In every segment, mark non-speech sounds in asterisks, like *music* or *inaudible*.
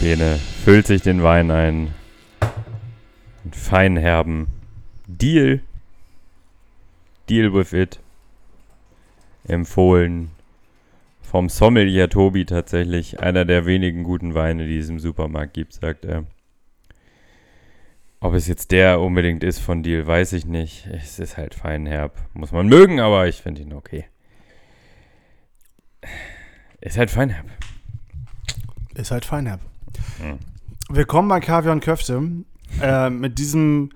Bene füllt sich den Wein ein. Einen feinherben Deal. Deal with it. Empfohlen vom Sommelier Tobi tatsächlich. Einer der wenigen guten Weine, die es im Supermarkt gibt, sagt er. Ob es jetzt der unbedingt ist von Deal, weiß ich nicht. Es ist halt feinherb. Muss man mögen, aber ich finde ihn okay. Ist halt feinherb. Ist halt feinherb. Willkommen bei Kaviar und Köfte. Äh, mit diesem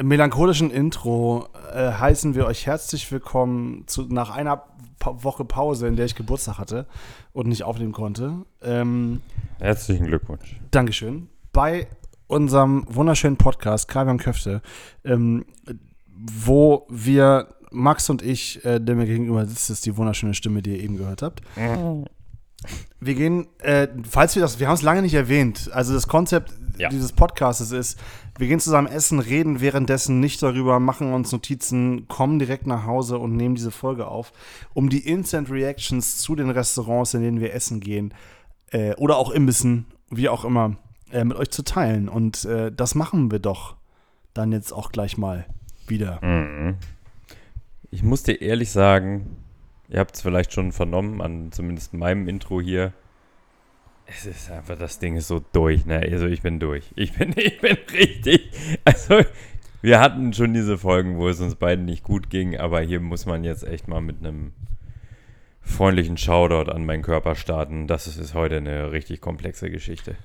melancholischen Intro äh, heißen wir euch herzlich willkommen zu, nach einer pa Woche Pause, in der ich Geburtstag hatte und nicht aufnehmen konnte. Ähm, Herzlichen Glückwunsch. Dankeschön. Bei unserem wunderschönen Podcast Kaviar und Köfte, ähm, wo wir Max und ich, äh, der mir gegenüber sitzt, ist die wunderschöne Stimme, die ihr eben gehört habt. Mhm. Wir gehen, äh, falls wir das, wir haben es lange nicht erwähnt, also das Konzept ja. dieses Podcasts ist, wir gehen zusammen essen, reden währenddessen nicht darüber, machen uns Notizen, kommen direkt nach Hause und nehmen diese Folge auf, um die Instant Reactions zu den Restaurants, in denen wir essen gehen, äh, oder auch Imbissen, wie auch immer, äh, mit euch zu teilen. Und äh, das machen wir doch dann jetzt auch gleich mal wieder. Mhm. Ich muss dir ehrlich sagen, ihr habt es vielleicht schon vernommen, an zumindest meinem Intro hier. Es ist einfach, das Ding ist so durch, ne? Also ich bin durch. Ich bin, *laughs* ich bin richtig. Also, wir hatten schon diese Folgen, wo es uns beiden nicht gut ging, aber hier muss man jetzt echt mal mit einem freundlichen Shoutout an meinen Körper starten. Das ist heute eine richtig komplexe Geschichte.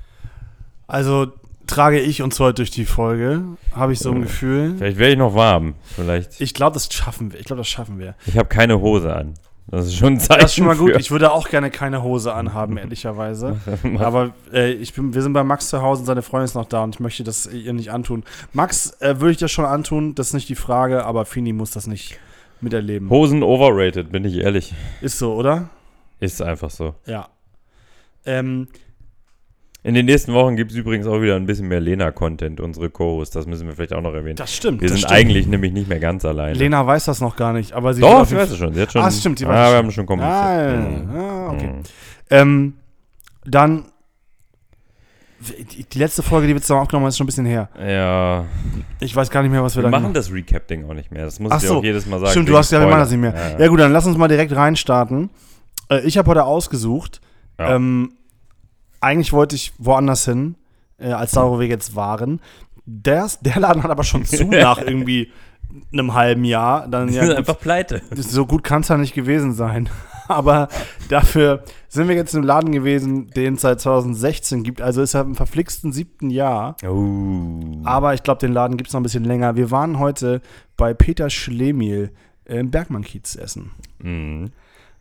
Also trage ich uns heute durch die Folge, habe ich so ein Gefühl. Vielleicht werde ich noch warm. Vielleicht. Ich glaube, das schaffen wir. Ich glaube, das schaffen wir. Ich habe keine Hose an. Das ist schon ein Zeichen. Das ist schon mal gut. Für. Ich würde auch gerne keine Hose anhaben, ehrlicherweise. *laughs* Aber äh, ich bin, wir sind bei Max zu Hause und seine Freundin ist noch da und ich möchte das ihr nicht antun. Max äh, würde ich das schon antun, das ist nicht die Frage, aber Fini muss das nicht miterleben. Hosen overrated, bin ich ehrlich. Ist so, oder? Ist einfach so. Ja. Ähm, in den nächsten Wochen gibt es übrigens auch wieder ein bisschen mehr Lena-Content, unsere Co-Host. Das müssen wir vielleicht auch noch erwähnen. Das stimmt. Wir das sind stimmt. eigentlich nämlich nicht mehr ganz alleine. Lena weiß das noch gar nicht, aber sie Doch, sie weiß es schon. Sie hat schon. Ah, stimmt, sie weiß ah, wir haben schon kommuniziert. Ah, mhm. ah okay. Mhm. Ähm, dann die letzte Folge, die wir zusammen aufgenommen haben, ist schon ein bisschen her. Ja. Ich weiß gar nicht mehr, was wir, wir da machen. das Recap-Ding auch nicht mehr. Das muss Ach ich so. auch jedes Mal sagen. Stimmt, du hast ja, wir machen das nicht mehr. Ja, ja. ja, gut, dann lass uns mal direkt reinstarten. Äh, ich habe heute ausgesucht. Ja. Ähm, eigentlich wollte ich woanders hin äh, als da, wo wir jetzt waren. Der, der Laden hat aber schon zu *laughs* nach irgendwie einem halben Jahr. Dann, ja, *laughs* gut, einfach pleite. So gut kann es ja nicht gewesen sein. *laughs* aber dafür sind wir jetzt im Laden gewesen, den es seit 2016 gibt. Also ist er im verflixten siebten Jahr. Oh. Aber ich glaube, den Laden gibt es noch ein bisschen länger. Wir waren heute bei Peter Schlemiel im Bergmann-Kiez essen. Mhm.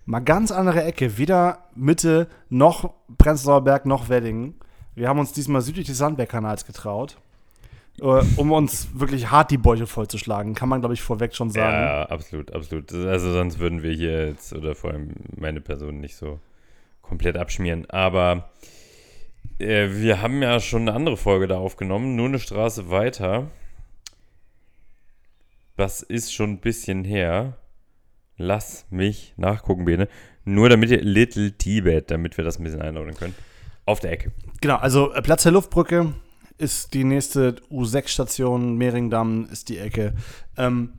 Mal ganz andere Ecke. Weder Mitte noch Prenzlauer Berg noch Wedding. Wir haben uns diesmal südlich des Sandbergkanals getraut, äh, um uns wirklich hart die Bäuche vollzuschlagen. Kann man, glaube ich, vorweg schon sagen. Ja, absolut, absolut. Also sonst würden wir hier jetzt, oder vor allem meine Person, nicht so komplett abschmieren. Aber äh, wir haben ja schon eine andere Folge da aufgenommen, nur eine Straße weiter. Das ist schon ein bisschen her. Lass mich nachgucken, Bene. Nur damit ihr Little Tibet, damit wir das ein bisschen einordnen können. Auf der Ecke. Genau, also äh, Platz der Luftbrücke ist die nächste U6-Station, Mehringdamm ist die Ecke. Ähm,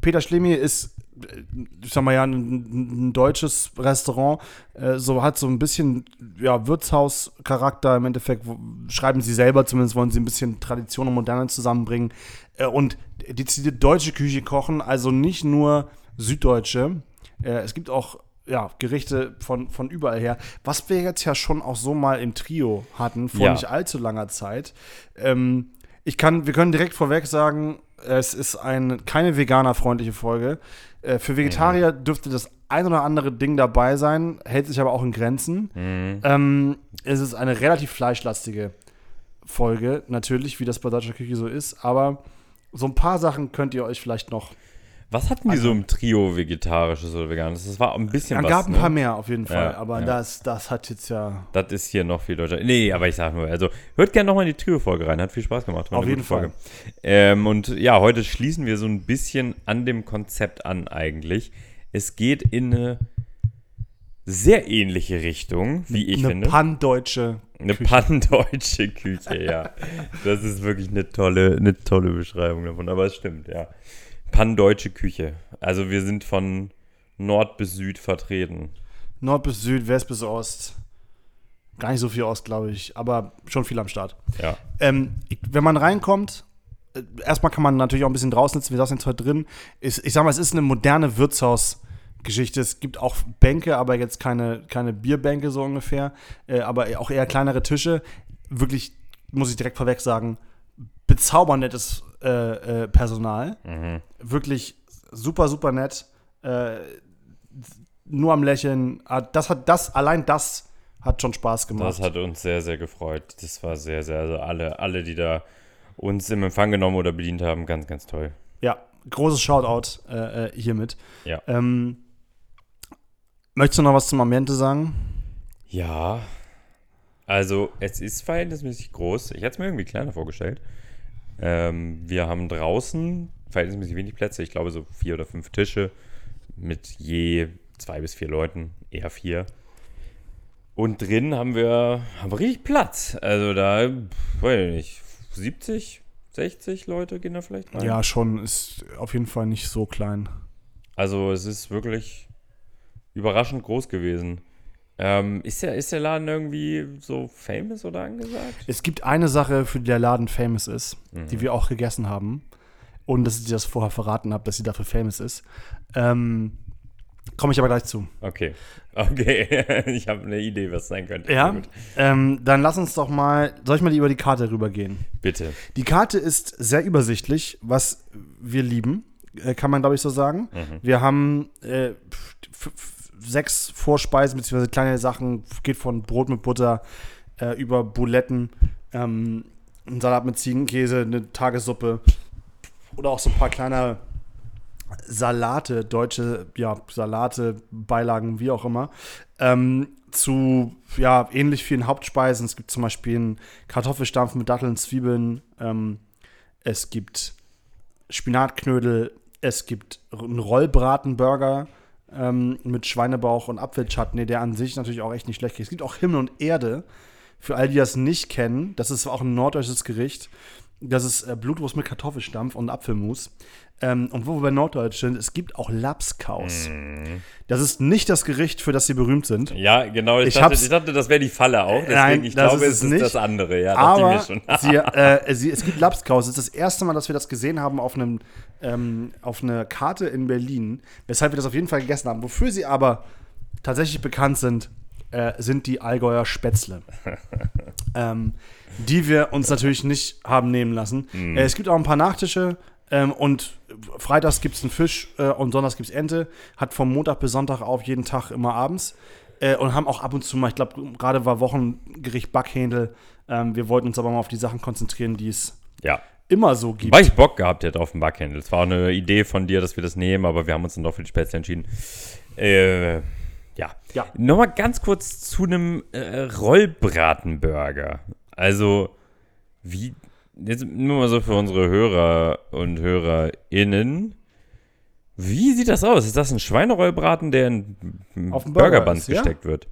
Peter Schlemi ist, äh, ich sag mal ja, ein, ein deutsches Restaurant, äh, so hat so ein bisschen ja, Wirtshauscharakter im Endeffekt, wo, schreiben sie selber zumindest, wollen sie ein bisschen Tradition und Moderne zusammenbringen äh, und die deutsche Küche kochen, also nicht nur süddeutsche. Äh, es gibt auch ja, Gerichte von, von überall her. Was wir jetzt ja schon auch so mal im Trio hatten, vor ja. nicht allzu langer Zeit. Ähm, ich kann, wir können direkt vorweg sagen, es ist ein, keine veganerfreundliche Folge. Äh, für Vegetarier mhm. dürfte das ein oder andere Ding dabei sein, hält sich aber auch in Grenzen. Mhm. Ähm, es ist eine relativ fleischlastige Folge, natürlich, wie das bei deutscher Küche so ist, aber so ein paar Sachen könnt ihr euch vielleicht noch was hatten die also, so im Trio vegetarisches oder veganes? Das war ein bisschen es was. Es gab ein ne? paar mehr auf jeden Fall, ja, aber ja. Das, das hat jetzt ja. Das ist hier noch viel deutscher. Nee, aber ich sag nur, also hört gerne nochmal in die Trio-Folge rein, hat viel Spaß gemacht. Auf jeden Fall. Ähm, und ja, heute schließen wir so ein bisschen an dem Konzept an eigentlich. Es geht in eine sehr ähnliche Richtung, wie ich eine finde. pan-deutsche. Eine pannendeutsche Küche, ja. *laughs* Das ist wirklich eine tolle, eine tolle Beschreibung davon. Aber es stimmt, ja. Pannendeutsche Küche. Also wir sind von Nord bis Süd vertreten. Nord bis Süd, West bis Ost. Gar nicht so viel Ost, glaube ich, aber schon viel am Start. Ja. Ähm, wenn man reinkommt, äh, erstmal kann man natürlich auch ein bisschen draußen sitzen. Wir saßen jetzt heute drin. Ist, ich sag mal, es ist eine moderne Wirtshausgeschichte. Es gibt auch Bänke, aber jetzt keine, keine Bierbänke so ungefähr. Äh, aber auch eher kleinere Tische. Wirklich, muss ich direkt vorweg sagen, bezaubernd äh, äh, Personal. Mhm. Wirklich super, super nett. Äh, nur am Lächeln. Ah, Das hat das, allein das hat schon Spaß gemacht. Das hat uns sehr, sehr gefreut. Das war sehr, sehr, also alle, alle, die da uns im Empfang genommen oder bedient haben, ganz, ganz toll. Ja, großes Shoutout äh, äh, hiermit. Ja. Ähm, möchtest du noch was zum Ambiente sagen? Ja. Also, es ist verhältnismäßig groß. Ich hätte es mir irgendwie kleiner vorgestellt. Ähm, wir haben draußen verhältnismäßig wenig Plätze. Ich glaube, so vier oder fünf Tische mit je zwei bis vier Leuten, eher vier. Und drin haben wir, haben wir richtig Platz. Also da, weiß ich nicht, 70, 60 Leute gehen da vielleicht rein. Ja, schon. Ist auf jeden Fall nicht so klein. Also es ist wirklich überraschend groß gewesen. Ähm, ist, der, ist der Laden irgendwie so famous oder angesagt? Es gibt eine Sache, für die der Laden famous ist, Mhm. die wir auch gegessen haben. Und dass ich dir das vorher verraten habe, dass sie dafür famous ist. Ähm, Komme ich aber gleich zu. Okay. *laughs* Okay. *laughs* ich habe eine Idee, was sein könnte. Ja, ähm, dann lass uns doch mal, soll ich mal über die Karte rübergehen? Bitte. Die Karte ist sehr übersichtlich, was wir lieben, äh, kann man glaube ich so sagen. Wir haben äh, sechs Vorspeisen bzw. kleine Sachen, geht von Brot mit Butter äh, über Buletten, ähm, ein Salat mit Ziegenkäse, eine Tagessuppe oder auch so ein paar kleine Salate, deutsche ja, Salate, Beilagen, wie auch immer, ähm, zu ja, ähnlich vielen Hauptspeisen. Es gibt zum Beispiel einen Kartoffelstampf mit Datteln, Zwiebeln, ähm, es gibt Spinatknödel, es gibt einen Rollbratenburger ähm, mit Schweinebauch und Apfelchutney, der an sich natürlich auch echt nicht schlecht ist. Es gibt auch Himmel und Erde. Für all die das nicht kennen, das ist auch ein norddeutsches Gericht. Das ist äh, Blutwurst mit Kartoffelstampf und Apfelmus. Ähm, und wo wir bei Norddeutsch sind, es gibt auch Lapskaus. Das ist nicht das Gericht, für das sie berühmt sind. Ja, genau. Ich, Ich dachte, ich dachte, das wäre die Falle auch. Deswegen, Nein, ich glaube, ist es ist nicht. das andere. Ja, Aber sie, äh, *laughs* sie, es gibt Lapskaus. Es ist das erste Mal, dass wir das gesehen haben auf, einem, ähm, auf einer Karte in Berlin, weshalb wir das auf jeden Fall gegessen haben. Wofür sie aber tatsächlich bekannt sind, äh, sind die Allgäuer Spätzle. *laughs* ähm, die wir uns natürlich nicht haben nehmen lassen. Mhm. Äh, es gibt auch ein paar Nachtische. Ähm, und freitags gibt es einen Fisch äh, und sonntags gibt es Ente. Hat vom Montag bis Sonntag auf jeden Tag immer abends. Äh, und haben auch ab und zu mal, ich glaube, gerade war Wochengericht Backhändel. Ähm, wir wollten uns aber mal auf die Sachen konzentrieren, die es Ja. immer so gibt. Weil ich Bock gehabt hätte auf den Backhändel. Es war eine Idee von dir, dass wir das nehmen, aber wir haben uns dann doch für die Spätzle entschieden. Äh, ja. Ja. Nochmal ganz kurz zu einem äh, Rollbratenburger. Also, wie, jetzt nur mal so für unsere Hörer und HörerInnen. Wie sieht das aus? Ist das ein Schweinerollbraten, der in Auf Burger Burgerband ist, ja. gesteckt wird?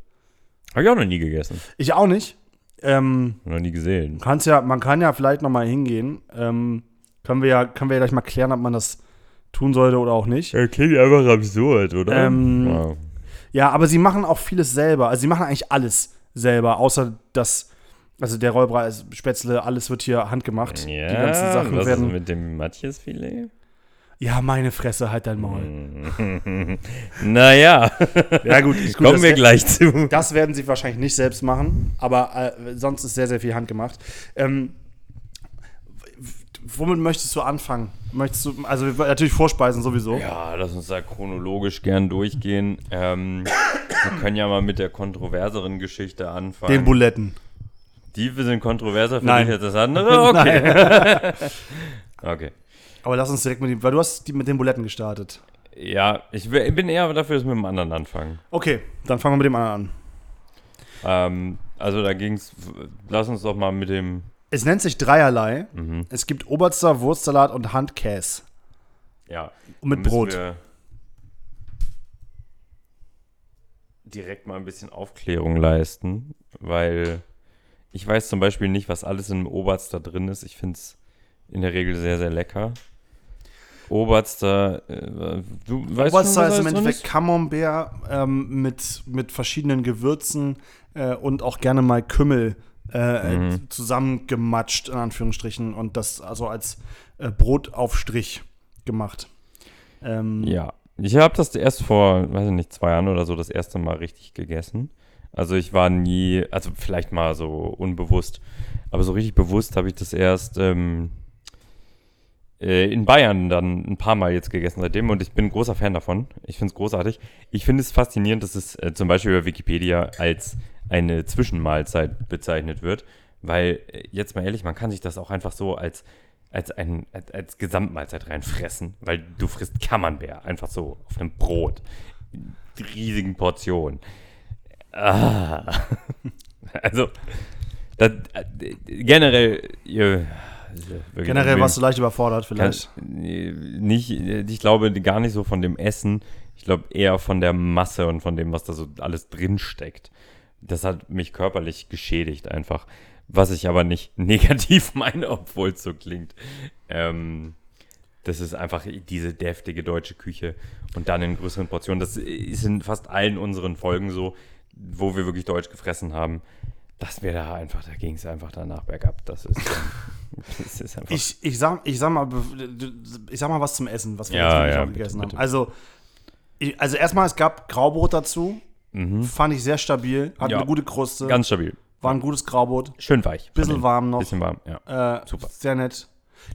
Habe ich auch noch nie gegessen. Ich auch nicht. Ähm, Noch nie gesehen. kann's ja, man kann ja vielleicht noch mal hingehen. Ähm, können, wir ja, können wir ja gleich mal klären, ob man das tun sollte oder auch nicht. Ja, klingt einfach absurd, oder? Ähm, Ja. Ja, aber sie machen auch vieles selber. Also sie machen eigentlich alles selber, außer das, also der Rollbrei, Spätzle, alles wird hier handgemacht. Ja, Die ganzen Sachen was werden. ist mit dem Matjesfilet? Ja, meine Fresse, halt dein Maul. *laughs* naja, Ja, gut, gut kommen das, wir gleich zu. das werden sie wahrscheinlich nicht selbst machen, aber äh, sonst ist sehr, sehr viel handgemacht. Ähm, womit möchtest du anfangen? Möchtest du, also wir- natürlich Vorspeisen sowieso. Ja, lass uns da chronologisch gern durchgehen. Ähm, wir können ja mal mit der kontroverseren Geschichte anfangen. Den Buletten. Die sind kontroverser für Nein. dich als das andere? *laughs* Okay. *laughs* okay. Aber lass uns direkt mit dem, weil du hast die mit den Buletten gestartet. Ja, ich bin eher dafür, dass wir mit dem anderen anfangen. Okay, dann fangen wir mit dem anderen an. Ähm, also da ging's, lass uns doch mal mit dem, Es nennt sich dreierlei. Mhm. Es gibt Oberster, Wurstsalat und Handkäse. ja. Und mit Brot. Direkt mal ein bisschen Aufklärung leisten, weil ich weiß zum Beispiel nicht, was alles in Oberst da drin ist. Ich finde es in der Regel sehr, sehr lecker. Oberster, äh, du weißt Oberster schon, was ist im Endeffekt Camembert ähm, mit, mit verschiedenen Gewürzen äh, und auch gerne mal Kümmel äh, Mhm. zusammengematscht, in Anführungsstrichen, und das also als äh, Brotaufstrich gemacht. Ähm, Ja, ich habe das erst vor, weiß ich nicht, zwei Jahren oder so das erste Mal richtig gegessen. Also ich war nie, also vielleicht mal so unbewusst, aber so richtig bewusst habe ich das erst ähm, äh, in Bayern dann ein paar Mal jetzt gegessen seitdem und ich bin ein großer Fan davon. Ich finde es großartig. Ich finde es faszinierend, dass es äh, zum Beispiel über Wikipedia als eine Zwischenmahlzeit bezeichnet wird, weil äh, jetzt mal ehrlich, man kann sich das auch einfach so als als, ein, als, als Gesamtmahlzeit reinfressen, weil du frisst Camembert einfach so auf einem Brot. In riesigen Portionen. Ah. *laughs* Also, das, äh, generell, ihr, wirklich, Generell warst du leicht überfordert, kann, vielleicht. nee, nicht, ich glaube gar nicht so von dem Essen, ich glaube eher von der Masse und von dem, was da so alles drin steckt. Das hat mich körperlich geschädigt einfach. Was ich aber nicht *laughs* negativ meine, obwohl es so klingt. Ähm, das ist einfach diese deftige deutsche Küche und dann in größeren Portionen. Das ist in fast allen unseren Folgen so, wo wir wirklich Deutsch gefressen haben. Dass wir da einfach, da ging es einfach danach bergab. Das ist, ähm, *laughs* das ist einfach. Ich, ich, sag, ich, sag mal, ich sag mal was zum Essen, was wir Ja, jetzt ja, bitte, gegessen bitte. haben. Also, also erstmal, es gab Graubrot dazu. Fand ich sehr stabil. Hat Mhm. Ja. eine gute Kruste. ganz stabil. war ein gutes Graubrot. Schön weich. Bisschen Von warm noch. Bisschen warm, ja. Äh, Super. Sehr nett.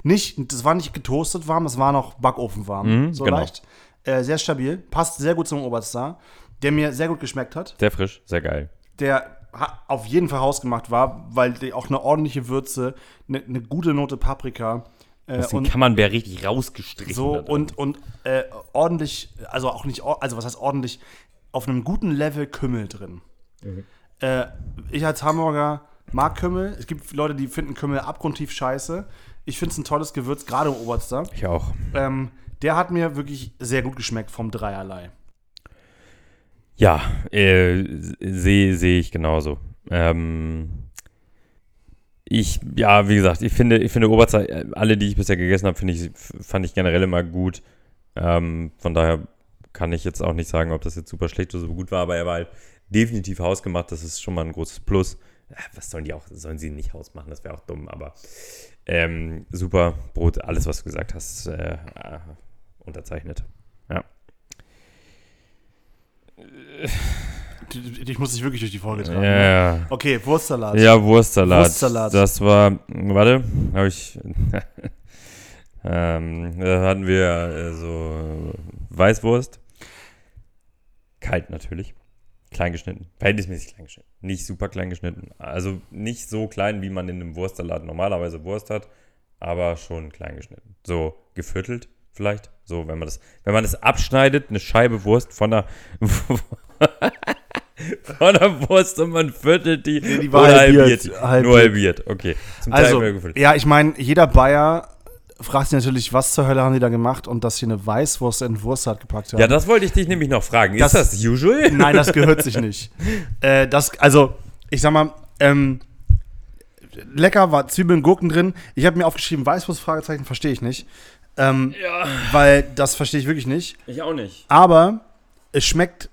Nicht, das war nicht getoastet warm, es war noch backofenwarm. Mhm, so genau. leicht. Äh, sehr stabil. Passt sehr gut zum Oberstar. Der mir sehr gut geschmeckt hat. Sehr frisch, sehr geil. Der ha- auf jeden Fall hausgemacht war, weil die auch eine ordentliche Würze, eine, eine gute Note Paprika. Äh, Das und kann man wer richtig rausgestrichen. so da drin. und, und äh, ordentlich, also auch nicht, or- also was heißt ordentlich, auf einem guten Level Kümmel drin. Mhm. Äh, ich als Hamburger mag Kümmel. Es gibt Leute, die finden Kümmel abgrundtief scheiße. Ich finde es ein tolles Gewürz, gerade im Oberster. Ich auch. Ähm, der hat mir wirklich sehr gut geschmeckt vom Dreierlei. Ja, äh, sehe seh ich genauso. Ähm, ich, ja, wie gesagt, ich finde, ich finde Oberzer, äh, alle, die ich bisher gegessen habe, finde ich, fand ich generell immer gut. Ähm, von daher kann ich jetzt auch nicht sagen, ob das jetzt super schlecht oder so gut war, aber er war halt definitiv hausgemacht. Das ist schon mal ein großes Plus. Äh, Was sollen die auch, sollen sie nicht hausmachen? Das wäre auch dumm, aber ähm, super Brot, alles, was du gesagt hast, äh, äh, unterzeichnet. Ja. Ich muss dich wirklich durch die Folge tragen. ne? Ja, Okay, Wurstsalat. ja, Wurstsalat. Wurstsalat. Das war, warte, habe ich, *laughs* ähm, da hatten wir äh, so Weißwurst. Kalt natürlich. Klein geschnitten. Verhältnismäßig klein geschnitten. Nicht super klein geschnitten. Also nicht so klein, wie man in einem Wurstsalat normalerweise Wurst hat, aber schon klein geschnitten. So geviertelt vielleicht. So, wenn man das, wenn man das abschneidet, eine Scheibe Wurst von der, *laughs* von der Wurst und man viertelt die, die war halbiert, halbiert. Nur halbiert, okay. Zum Also, ja, ich meine, jeder Bayer fragt sich natürlich, was zur Hölle haben die da gemacht und dass sie eine Weißwurst in Wurstsalat gepackt haben. Ja, das wollte ich dich nämlich noch fragen. Das- ist das usual? Nein, das gehört sich nicht. *laughs* Äh, das, also, ich sag mal, ähm, lecker war Zwiebeln, Gurken drin. Ich habe mir aufgeschrieben, Weißwurst, Fragezeichen, verstehe ich nicht. Ähm, Ja, weil das verstehe ich wirklich nicht. ich auch nicht. Aber es schmeckt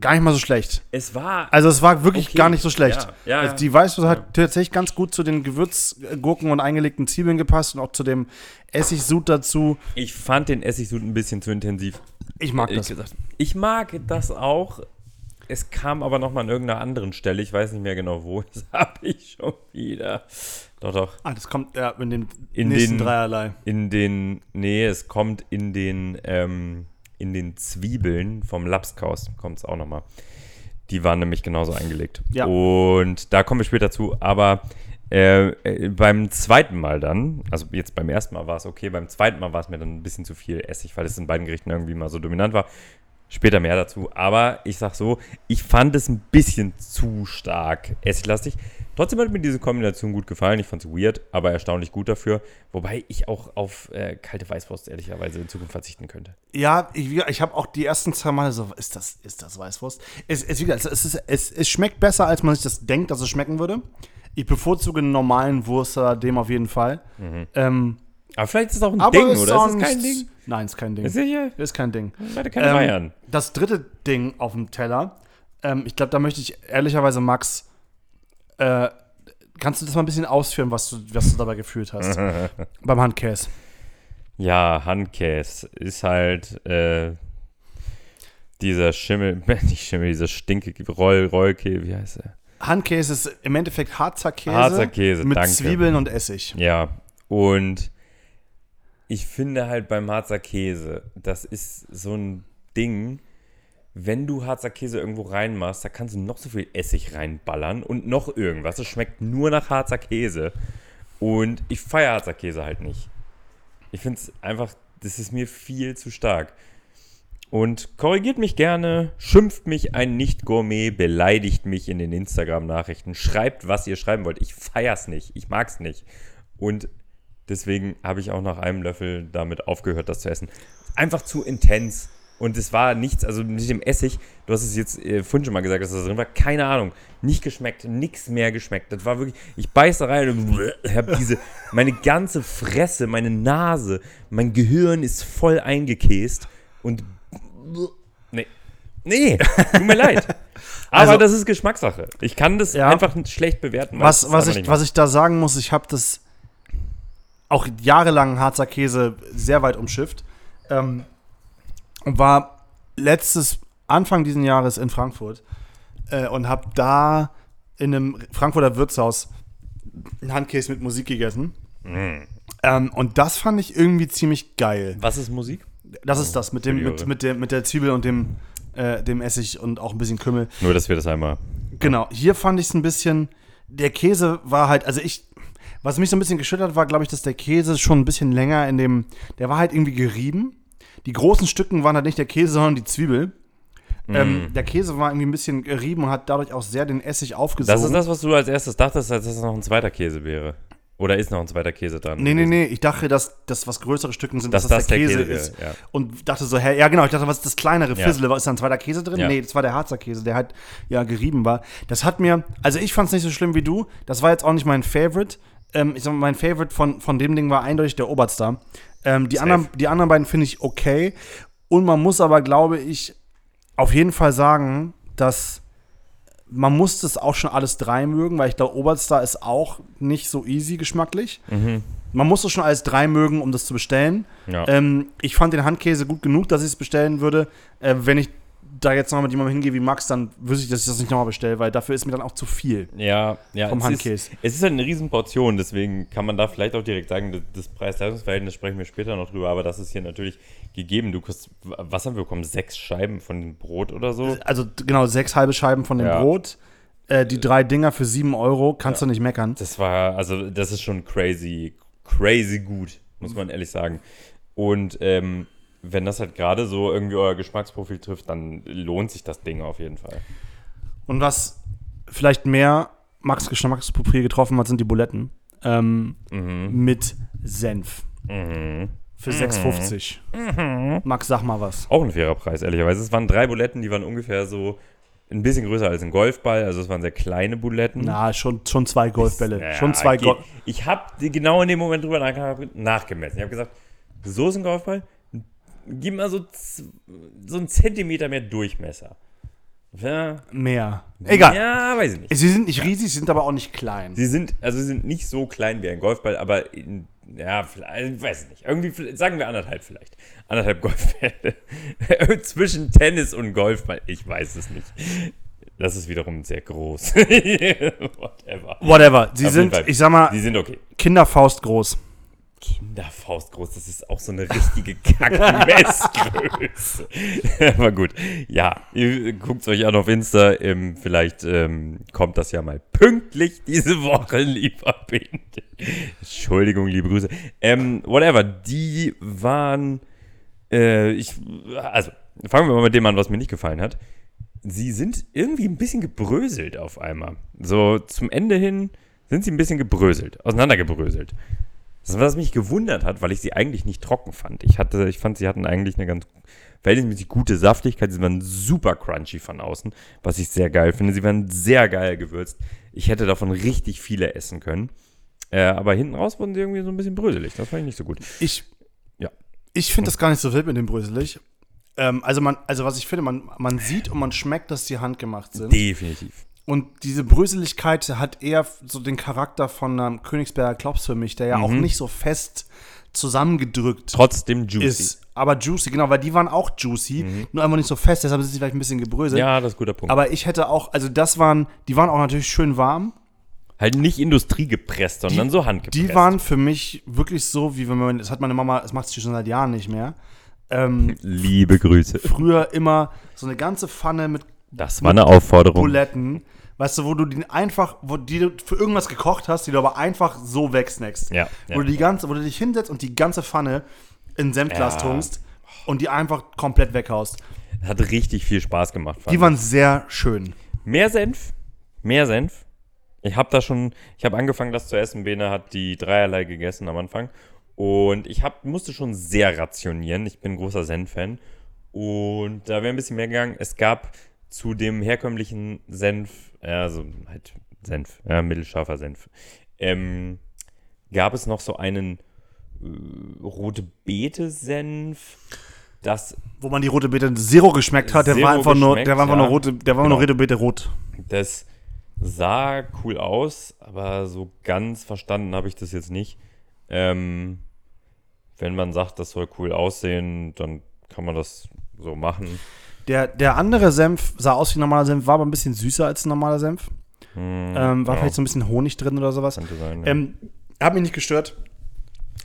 gar nicht mal so schlecht. Es war. Also es war wirklich Okay. gar nicht so schlecht. Ja, ja, also ja. die Weißwurst hat tatsächlich ganz gut zu den Gewürzgurken und eingelegten Zwiebeln gepasst und auch zu dem Essigsud dazu. Ich fand den Essigsud ein bisschen zu intensiv. Ich mag das. gesagt. Ich mag das auch. Es kam aber noch mal an irgendeiner anderen Stelle. Ich weiß nicht mehr genau wo. *laughs* Das habe ich schon wieder. Doch, doch. Ah, das kommt ja in den In nächsten den- Dreierlei. In den. Nee, es kommt in den. Ähm, in den Zwiebeln vom Lapskaus. Kommt es auch noch mal. Die waren nämlich genauso eingelegt. Ja. Und da kommen wir später zu. Aber äh, äh, beim zweiten Mal dann, also jetzt beim ersten Mal war es okay, beim zweiten Mal war es mir dann ein bisschen zu viel Essig, weil es in beiden Gerichten irgendwie mal so dominant war. Später mehr dazu. Aber ich sag so, ich fand es ein bisschen zu stark essiglastig. Trotzdem hat mir diese Kombination gut gefallen. Ich fand es weird, aber erstaunlich gut dafür. Wobei ich auch auf äh, kalte Weißwurst ehrlicherweise in Zukunft verzichten könnte. Ja, ich, ich habe auch die ersten zwei Mal so, ist das, ist das Weißwurst? Es, es, es, ist, es, es schmeckt besser, als man sich das denkt, dass es schmecken würde. Ich bevorzuge einen normalen Wurster, dem auf jeden Fall. Ähm, Aber vielleicht ist es auch ein aber Ding, es oder? Ist es kein Ding? Nein, ist kein Ding. Ist sicher? Ist kein Ding. Warte, keine Ähm, Meiern. das dritte Ding auf dem Teller, ähm, ich glaube, da möchte ich ehrlicherweise, Max, äh, kannst du das mal ein bisschen ausführen, was du, was du dabei gefühlt hast? *laughs* beim Handkäse. Ja, Handkäse ist halt äh, dieser Schimmel, *laughs* nicht Schimmel, dieser stinke Roll, Rollkäse, wie heißt er? Handkäse ist im Endeffekt Harzer Käse, Harzer Käse, mit danke. Zwiebeln und Essig. Ja, und ich finde halt beim Harzer Käse, das ist so ein Ding, wenn du Harzer Käse irgendwo reinmachst, da kannst du noch so viel Essig reinballern und noch irgendwas. Es schmeckt nur nach Harzer Käse. Und ich feiere Harzer Käse halt nicht. Ich finde es einfach, das ist mir viel zu stark. Und korrigiert mich gerne, schimpft mich ein Nicht-Gourmet, beleidigt mich in den Instagram-Nachrichten, schreibt, was ihr schreiben wollt. Ich feier's nicht, ich mag's nicht. Und deswegen habe ich auch nach einem Löffel damit aufgehört, das zu essen. Einfach zu intens. Und es war nichts, also mit dem Essig, du hast es jetzt äh, vorhin schon mal gesagt, dass das drin war, keine Ahnung, nicht geschmeckt, nichts mehr geschmeckt. Das war wirklich, ich beiß da rein und *laughs* habe diese, meine ganze Fresse, meine Nase, mein Gehirn ist voll eingekäst und *laughs* nee, nee, tut mir leid. *laughs* Aber Also- das ist Geschmackssache. Ich kann das Ja. einfach schlecht bewerten. Was, was, ich, was ich da sagen muss, ich habe das auch jahrelang Harzer Käse sehr weit umschifft. Ähm, und war letztes, Anfang diesen Jahres in Frankfurt äh, und habe da in einem Frankfurter Wirtshaus einen Handkäse mit Musik gegessen. Mm. Ähm, und das fand ich irgendwie ziemlich geil. Was ist Musik? Das ist das, mit, dem, mit, mit, der, mit der Zwiebel und dem, äh, dem Essig und auch ein bisschen Kümmel. Nur, dass wir das einmal. Genau, hier fand ich es ein bisschen, der Käse war halt, also ich, was mich so ein bisschen geschüttert hat, war, glaube ich, dass der Käse schon ein bisschen länger in dem, der war halt irgendwie gerieben. Die großen Stücken waren halt nicht der Käse, sondern die Zwiebel. Mm. Ähm, der Käse war irgendwie ein bisschen gerieben und hat dadurch auch sehr den Essig aufgesogen. Das ist das, was du als erstes dachtest, als dass es noch ein zweiter Käse wäre. Oder ist noch ein zweiter Käse dran? Nee, nee, nee, ich dachte, dass das was größere Stücken sind, Dass dass, das das der Käse, Käse ist. wäre, ja. Und dachte so, hä, ja genau, ich dachte, was ist das kleinere Ja. Fizzle? Ist da ein zweiter Käse drin? Ja. Nee, das war der Harzer Käse, der halt ja gerieben war. Das hat mir, also ich fand es nicht so schlimm wie du. Das war jetzt auch nicht mein Favorite. Ähm, ich sag mal, mein Favorite von, von dem Ding war eindeutig der Oberstar. Ähm, die, Safe. anderen, die anderen beiden finde ich okay. Und man muss aber, glaube ich, auf jeden Fall sagen, dass man muss das auch schon alles drei mögen, weil ich glaube, Oberstar ist auch nicht so easy geschmacklich. Man muss das schon alles drei mögen, um das zu bestellen. Ja. Ähm, ich fand den Handkäse gut genug, dass ich es bestellen würde. Äh, wenn ich da jetzt noch mit jemandem hingehe wie Max, dann wüsste ich, dass ich das nicht nochmal bestelle, weil dafür ist mir dann auch zu viel. Ja, ja. Vom es Handkäse. Ist, es ist halt eine Riesenportion, deswegen kann man da vielleicht auch direkt sagen, das, das Preis-Leistungs-Verhältnis sprechen wir später noch drüber, aber das ist hier natürlich gegeben. Du kriegst, was haben wir bekommen? Sechs Scheiben von dem Brot oder so? Also genau, sechs halbe Scheiben von dem Ja. Brot. Äh, die drei Dinger für sieben Euro, kannst Ja. du nicht meckern. Das war, also das ist schon crazy, crazy gut, muss man ehrlich sagen. Und ähm, wenn das halt gerade so irgendwie euer Geschmacksprofil trifft, dann lohnt sich das Ding auf jeden Fall. Und was vielleicht mehr Max Geschmacksprofil getroffen hat, sind die Buletten. Ähm, Mit Senf. Mhm. Für 6,50. Max, sag mal was. Auch ein fairer Preis, ehrlicherweise. Es waren drei Buletten, die waren ungefähr so ein bisschen größer als ein Golfball, also es waren sehr kleine Buletten. Na, schon, schon zwei Golfbälle. Ja, schon zwei okay. Golf. Ich habe genau in dem Moment drüber nach, nachgemessen. Ich habe gesagt, so ist ein Golfball. Gib mal so, so einen Zentimeter mehr Durchmesser. Ja, Mehr. Egal. Ja, weiß ich nicht. Sie sind nicht riesig, sie sind aber auch nicht klein. Sie sind, also sie sind nicht so klein wie ein Golfball, aber in, ja, vielleicht, weiß ich nicht. Irgendwie, sagen wir anderthalb vielleicht. Anderthalb *laughs* Golfbälle. Zwischen Tennis und Golfball. Ich weiß es nicht. Das ist wiederum sehr groß. *laughs* Whatever. Whatever. Sie Auf sind, ich sag mal, Die sind okay. Kinderfaust groß. Kinderfaust groß, das ist auch so eine richtige *laughs* Kackmessgröße. *laughs* Aber gut, ja, ihr guckt es euch an auf Insta. Ähm, vielleicht ähm, kommt das ja mal pünktlich diese Woche, *laughs* lieber Binde. Entschuldigung, liebe Grüße. Ähm, whatever, die waren, äh, ich, also, fangen wir mal mit dem an, was mir nicht gefallen hat. Sie sind irgendwie ein bisschen gebröselt auf einmal. So zum Ende hin sind sie ein bisschen gebröselt, auseinandergebröselt. Das, was mich gewundert hat, weil ich sie eigentlich nicht trocken fand. Ich, hatte, ich fand, sie hatten eigentlich eine ganz verhältnismäßig gute Saftigkeit. Sie waren super crunchy von außen, was ich sehr geil finde. Sie waren sehr geil gewürzt. Ich hätte davon richtig viele essen können. Äh, aber hinten raus wurden sie irgendwie so ein bisschen bröselig. Das fand ich nicht so gut. Ich, Ja. ich finde das gar nicht so wild mit dem Bröselig. Ähm, also, man, also, was ich finde, man, man sieht und man schmeckt, dass die handgemacht sind. Definitiv. Und diese Bröseligkeit hat eher so den Charakter von einem Königsberger Klops für mich, der ja auch Mhm. nicht so fest zusammengedrückt Trotzdem juicy. ist. Aber juicy, genau, weil die waren auch juicy, nur einfach nicht so fest, deshalb sind sie vielleicht ein bisschen gebröselt. Ja, das ist ein guter Punkt. Aber ich hätte auch, also das waren, die waren auch natürlich schön warm. halt nicht industriegepresst, sondern so handgepresst. Die waren für mich wirklich so, wie wenn man, das hat meine Mama, das macht sie schon seit Jahren nicht mehr. Ähm, *laughs* Liebe Grüße. früher immer so eine ganze Pfanne mit Das war eine Aufforderung. Buletten, weißt du, wo du den einfach, wo die du für irgendwas gekocht hast, die du aber einfach so wegsnackst. Ja, ja. Wo du die ganze, wo du dich hinsetzt und die ganze Pfanne in Senfglas Ja. tunkst und die einfach komplett weghaust. Hat richtig viel Spaß gemacht. Die waren sehr schön. mehr Senf. Mehr Senf. Ich habe da schon, ich habe angefangen, das zu essen. Bene hat die dreierlei gegessen am Anfang. Und ich hab, musste schon sehr rationieren. Ich bin ein großer Senf-Fan. Und da wäre ein bisschen mehr gegangen. Es gab zu dem herkömmlichen Senf, ja, also halt Senf, ja, mittelscharfer Senf, ähm, gab es noch so einen äh, rote Beete-Senf. Das Wo man die rote Beete Zero geschmeckt hat, der Zero war einfach nur, der war einfach nur ja. rote, der war Genau. nur rote Beete rot. Das sah cool aus, aber so ganz verstanden habe ich das jetzt nicht. Ähm, wenn man sagt, das soll cool aussehen, dann kann man das so machen. Der, der andere Senf sah aus wie normaler Senf, war aber ein bisschen süßer als ein normaler Senf. Hm, Ähm, war ja, vielleicht so ein bisschen Honig drin oder sowas. könnte sein. Ja. Ähm, hat mich nicht gestört.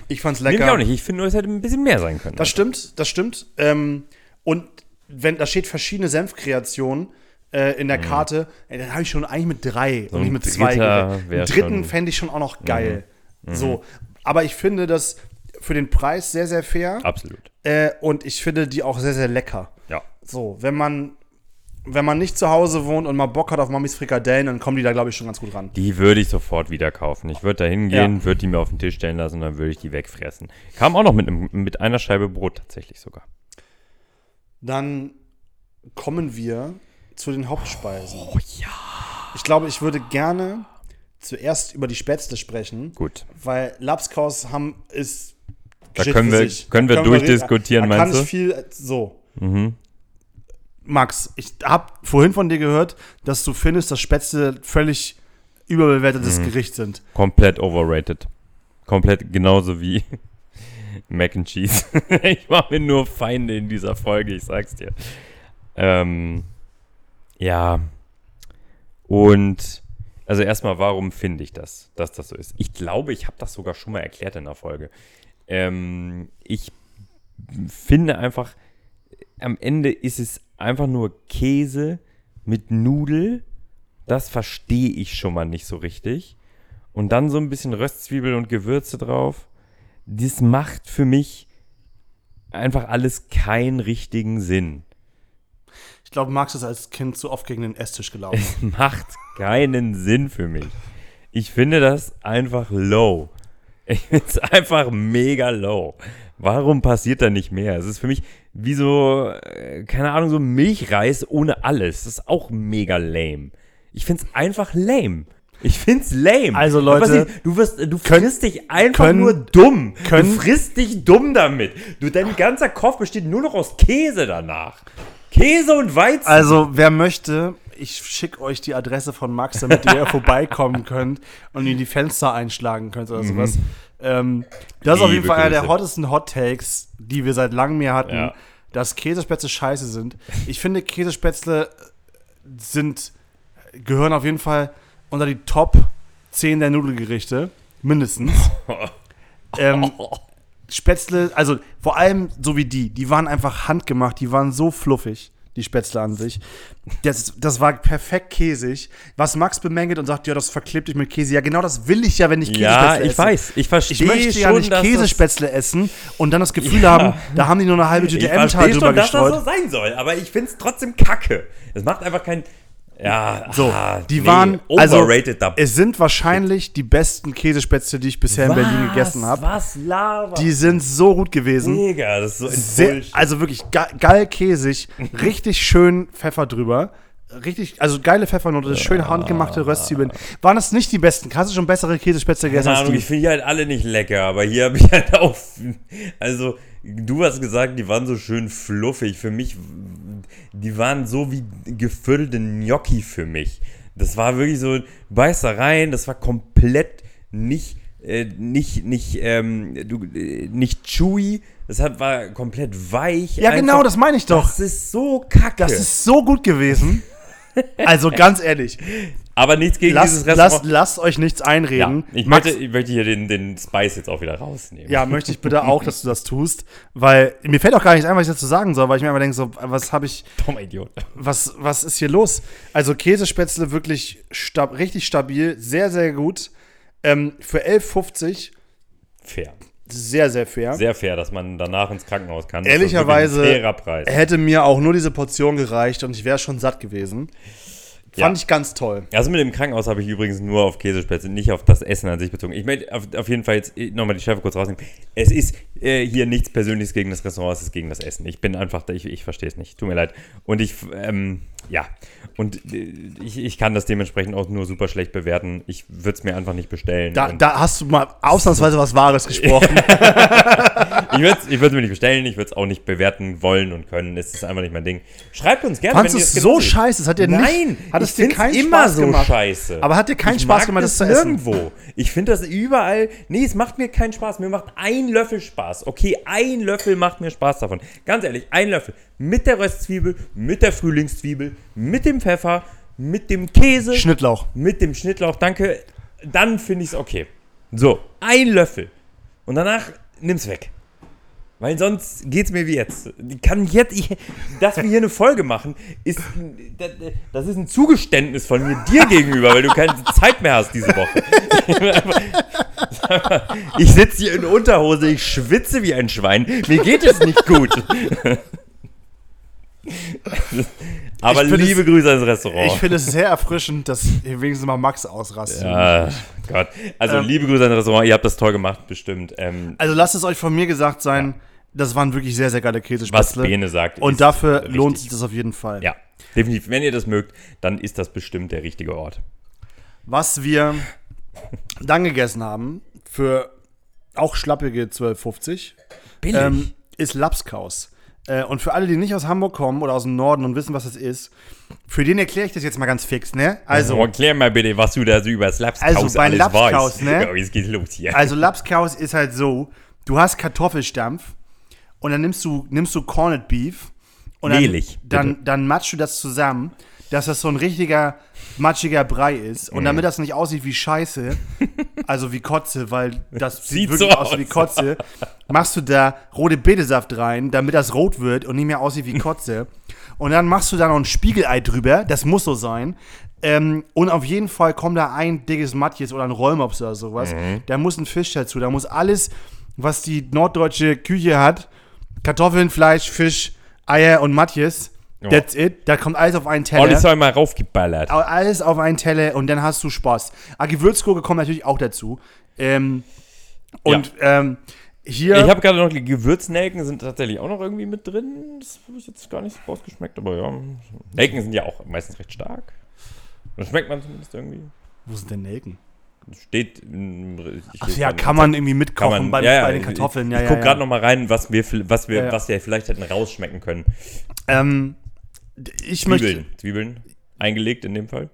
Ich fand's lecker. mich auch nicht. Ich finde nur, es hätte ein bisschen mehr sein können. Das stimmt, das stimmt. Ähm, und wenn da steht verschiedene Senfkreationen äh, in der Karte, ey, dann habe ich schon eigentlich mit drei und Mhm. ein nicht mit zwei. Einen dritten Mhm. fände ich schon auch noch geil. So, aber ich finde das für den Preis sehr, sehr fair. Absolut. Äh, und ich finde die auch sehr, sehr lecker. So, wenn man, wenn man nicht zu Hause wohnt und mal Bock hat auf Mamis Frikadellen, dann kommen die da, glaube ich, schon ganz gut ran. Die würde ich sofort wieder kaufen. Ich würde da hingehen, Ja. würde die mir auf den Tisch stellen lassen und dann würde ich die wegfressen. Kam auch noch mit, einem, mit einer Scheibe Brot tatsächlich sogar. Dann kommen wir zu den Hauptspeisen. Oh ja. Ich glaube, ich würde gerne zuerst über die Spätzle sprechen, Gut. weil Lapskaus haben ist Da können wir- können Da wir durchdiskutieren, da kann ich viel so. Mhm. Max, ich habe vorhin von dir gehört, dass du findest, dass Spätzle völlig überbewertetes Mhm. Gericht sind. Komplett overrated. Komplett genauso wie *laughs* Mac and Cheese. *laughs* ich mache mir nur Feinde in dieser Folge, ich sag's dir. Ähm, ja. Und also erstmal, warum finde ich das, dass das so ist? Ich glaube, ich habe das sogar schon mal erklärt in der Folge. Ähm, ich finde einfach, am Ende ist es einfach nur Käse mit Nudel. Das verstehe ich schon mal nicht so richtig. Und dann so ein bisschen Röstzwiebel und Gewürze drauf. Das macht für mich einfach alles keinen richtigen Sinn. Ich glaube, Max ist als Kind zu oft gegen den Esstisch gelaufen. Es *laughs* macht keinen Sinn für mich. Ich finde das einfach low. Ich finde es einfach mega low. Warum passiert da nicht mehr? Es ist für mich wie so, äh, keine Ahnung, so Milchreis ohne alles. Das ist auch mega lame. Ich finde es einfach lame. Ich finde es lame. Also, Leute, du wirst, du können- frisst dich einfach können- nur dumm. können- du frisst dich dumm damit. Du, dein ganzer Kopf besteht nur noch aus Käse danach. Käse und Weizen. Also, wer möchte, ich schicke euch die Adresse von Max, damit ihr *laughs* vorbeikommen könnt und ihn die Fenster einschlagen könnt oder sowas. Ähm, das ist auf jeden Fall einer der hottesten Hot Takes, die wir seit langem mehr hatten, Ja. dass Käsespätzle scheiße sind. Ich finde, Käsespätzle sind, gehören auf jeden Fall unter die Top 10 der Nudelgerichte. Mindestens. *laughs* ähm, Spätzle, also vor allem so wie die, die waren einfach handgemacht, die waren so fluffig. Die Spätzle an sich. Das, das war perfekt käsig. Was Max bemängelt und sagt, ja, das verklebt dich mit Käse. Ja, genau das will ich ja, wenn ich Käsespätzle Ja, esse. ich weiß. Ich verstehe Ich möchte schon, ja nicht Käsespätzle essen und dann das Gefühl Ja. haben, da haben die nur eine halbe Ich Tüte verstehe Emmental drüber schon, dass das gestreut. so sein soll, aber ich finde es trotzdem kacke. Es macht einfach kein. Ja, So, ah, die nee, waren also overrated da. es sind wahrscheinlich die besten Käsespätzle, die ich bisher in Berlin gegessen habe. Was Lava? Die sind so gut gewesen. Mega, das ist so Sehr, also wirklich ge geil käsig, *laughs* richtig schön Pfeffer drüber. Richtig, also geile Pfeffernote, schön handgemachte Röstzwiebeln. Waren das nicht die besten? Hast du schon bessere Käsespätzle gegessen Keine Ahnung, ich finde die halt alle nicht lecker, aber hier habe ich halt *laughs* auch. Also, du hast gesagt, die waren so schön fluffig. Für mich, die waren so wie gefüllte Gnocchi für mich. Das war wirklich so, rein, das war komplett nicht, äh, nicht, nicht, ähm, du, äh, nicht chewy. Das hat, war komplett weich. Ja, genau, Einfach- das meine ich doch. Das ist so kacke. Das ist so gut gewesen. Also ganz ehrlich, aber nichts gegen lasst, dieses lasst, Restaurant. lasst euch nichts ja, einreden. ich, Max, möchte, ich möchte hier den, den Spice jetzt auch wieder rausnehmen. ja, möchte ich bitte auch, dass du das tust, weil mir fällt auch gar nicht ein, was ich dazu sagen soll, weil ich mir immer denke, so, was habe ich, Dummer Idiot. was, was ist hier los? Also Käsespätzle wirklich stab richtig stabil, sehr, sehr gut. Ähm, für 11,50 Fair. Sehr, sehr fair. Sehr fair, dass man danach ins Krankenhaus kann. Ehrlicherweise hätte mir auch nur diese Portion gereicht und ich wäre schon satt gewesen. Fand Ja. ich ganz toll. Also mit dem Krankenhaus habe ich übrigens nur auf Käsespätzle, nicht auf das Essen an sich bezogen. Ich möchte auf, auf jeden Fall jetzt nochmal die Schärfe kurz rausnehmen. Es ist äh, hier nichts Persönliches gegen das Restaurant, es ist gegen das Essen. Ich bin einfach, ich, ich verstehe es nicht. Tut mir leid. Und ich, ähm, ja. Und äh, ich, ich kann das dementsprechend auch nur super schlecht bewerten. Ich würde es mir einfach nicht bestellen. Da, da hast du mal ausnahmsweise was Wahres gesprochen. *laughs* *laughs* ich würde es mir nicht bestellen, ich würde es auch nicht bewerten wollen und können. Es ist einfach nicht mein Ding. Schreibt uns gerne, Fandest du ihr es so scheiße? Es hat dir Nein, nicht, hat es ich dir keinen immer Spaß so gemacht? scheiße. Aber hat dir keinen ich Spaß gemacht, das zu das essen? nirgendwo. Ich finde das überall. Nee, es macht mir keinen Spaß. Mir macht ein Löffel Spaß. Okay, ein Löffel macht mir Spaß davon. Ganz ehrlich, ein Löffel. Mit der Röstzwiebel, mit der Frühlingszwiebel, mit dem Pfeffer, mit dem Käse, Schnittlauch. mit dem Schnittlauch. Danke. Dann finde ich es okay. So, ein Löffel. Und danach nimm's weg. Weil sonst geht's mir wie jetzt. Ich kann jetzt, ich, dass wir hier eine Folge machen, ist, das ist ein Zugeständnis von mir dir gegenüber, weil du keine Zeit mehr hast diese Woche. *laughs* Ich sitze hier in Unterhose, ich schwitze wie ein Schwein. Mir geht es nicht gut. *laughs* Aber liebe es- Grüße ans Restaurant. Ich finde es sehr erfrischend, dass hier wenigstens mal Max ausrastet. Ja, Gott. Also Ähm, liebe Grüße ans Restaurant, ihr habt das toll gemacht, bestimmt. Ähm, Also lasst es euch von mir gesagt sein, das waren wirklich sehr, sehr geile was Käsespätzle. Bene sagt. Und dafür richtig. lohnt sich das auf jeden Fall. Ja, definitiv. Wenn ihr das mögt, dann ist das bestimmt der richtige Ort. Was wir dann gegessen haben, für auch schlappige 12,50, Billig. ähm, ist Lapskaus. Äh, und für alle, die nicht aus Hamburg kommen oder aus dem Norden und wissen, was das ist, für den erkläre ich das jetzt mal ganz fix, ne? Also, so, erklär mal bitte, was du da so über das Lapskaus Also bei alles Lapskaus, weißt. ne? Ja, jetzt geht's los hier. also Lapskaus ist halt so, du hast Kartoffelstampf und dann nimmst du, nimmst du Corned Beef und dann, Mehlig, dann, dann matschst du das zusammen, dass das so ein richtiger matschiger Brei ist. Und damit das nicht aussieht wie Scheiße, *laughs* also wie Kotze, weil das *laughs* Sieht wirklich so aus wie. Kotze, machst du da rote Betesaft rein, damit das rot wird und nicht mehr aussieht wie Kotze. Und dann machst du da noch ein Spiegelei drüber, das muss so sein. Ähm, und auf jeden Fall kommt da ein dickes Matjes oder ein Rollmops oder sowas. Mhm. Da muss ein Fisch dazu, da muss alles, was die norddeutsche Küche hat, Kartoffeln, Fleisch, Fisch, Eier und Matjes, Ja. that's it. Da kommt alles auf einen Teller. Alles soll mal raufgeballert. Au- Alles auf einen Teller und dann hast du Spaß. Ah, Gewürzgurke kommt natürlich auch dazu. Ähm, und ähm, hier. Ich habe gerade noch die Gewürznelken sind tatsächlich auch noch irgendwie mit drin. Das habe ich jetzt gar nicht so rausgeschmeckt, aber ja. Nelken sind ja auch meistens recht stark. Das schmeckt man zumindest irgendwie. wo sind denn Nelken? Steht. Ach ja, kann man irgendwie mitkochen man, bei, ja, ja, bei den Kartoffeln. Ja, ich ja, gucke gerade noch mal rein, was wir, was wir, was wir vielleicht hätten rausschmecken können. Ähm, ich möchte. Zwiebeln, Zwiebeln eingelegt in dem Fall.